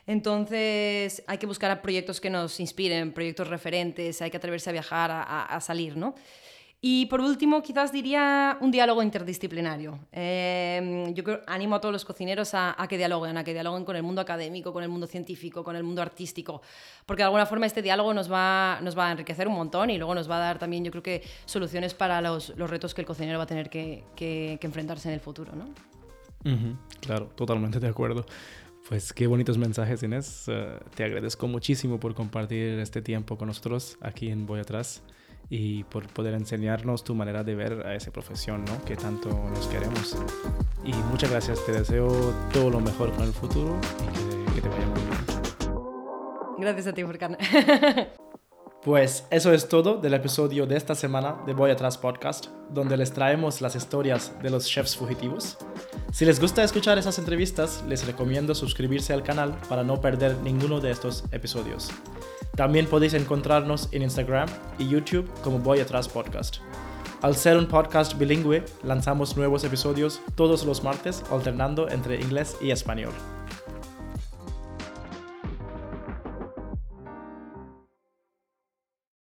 Entonces hay que buscar proyectos que nos inspiren, proyectos referentes, hay que atreverse a viajar, a, a salir. ¿no? Y por último, quizás diría un diálogo interdisciplinario. Eh, yo animo a todos los cocineros a, que dialoguen, a que dialoguen con el mundo académico, con el mundo científico, con el mundo artístico, porque de alguna forma este diálogo nos va, a enriquecer un montón y luego nos va a dar también, yo creo que, soluciones para los, retos que el cocinero va a tener que, enfrentarse en el futuro. ¿no? Claro, totalmente de acuerdo. Pues qué bonitos mensajes, Inés. Uh, te agradezco muchísimo por compartir este tiempo con nosotros aquí en Voy Atrás y por poder enseñarnos tu manera de ver a esa profesión, ¿no? Que tanto nos queremos. Y muchas gracias, te deseo todo lo mejor con el futuro y que, te vaya muy bien. Gracias a ti, Furkan. (laughs) Pues eso es todo del episodio de esta semana de Voy Atrás Podcast, donde les traemos las historias de los chefs fugitivos. Si les gusta escuchar esas entrevistas, les recomiendo suscribirse al canal para no perder ninguno de estos episodios. También podéis encontrarnos en Instagram y YouTube como Voy Atrás Podcast. Al ser un podcast bilingüe, lanzamos nuevos episodios todos los martes alternando entre inglés y español.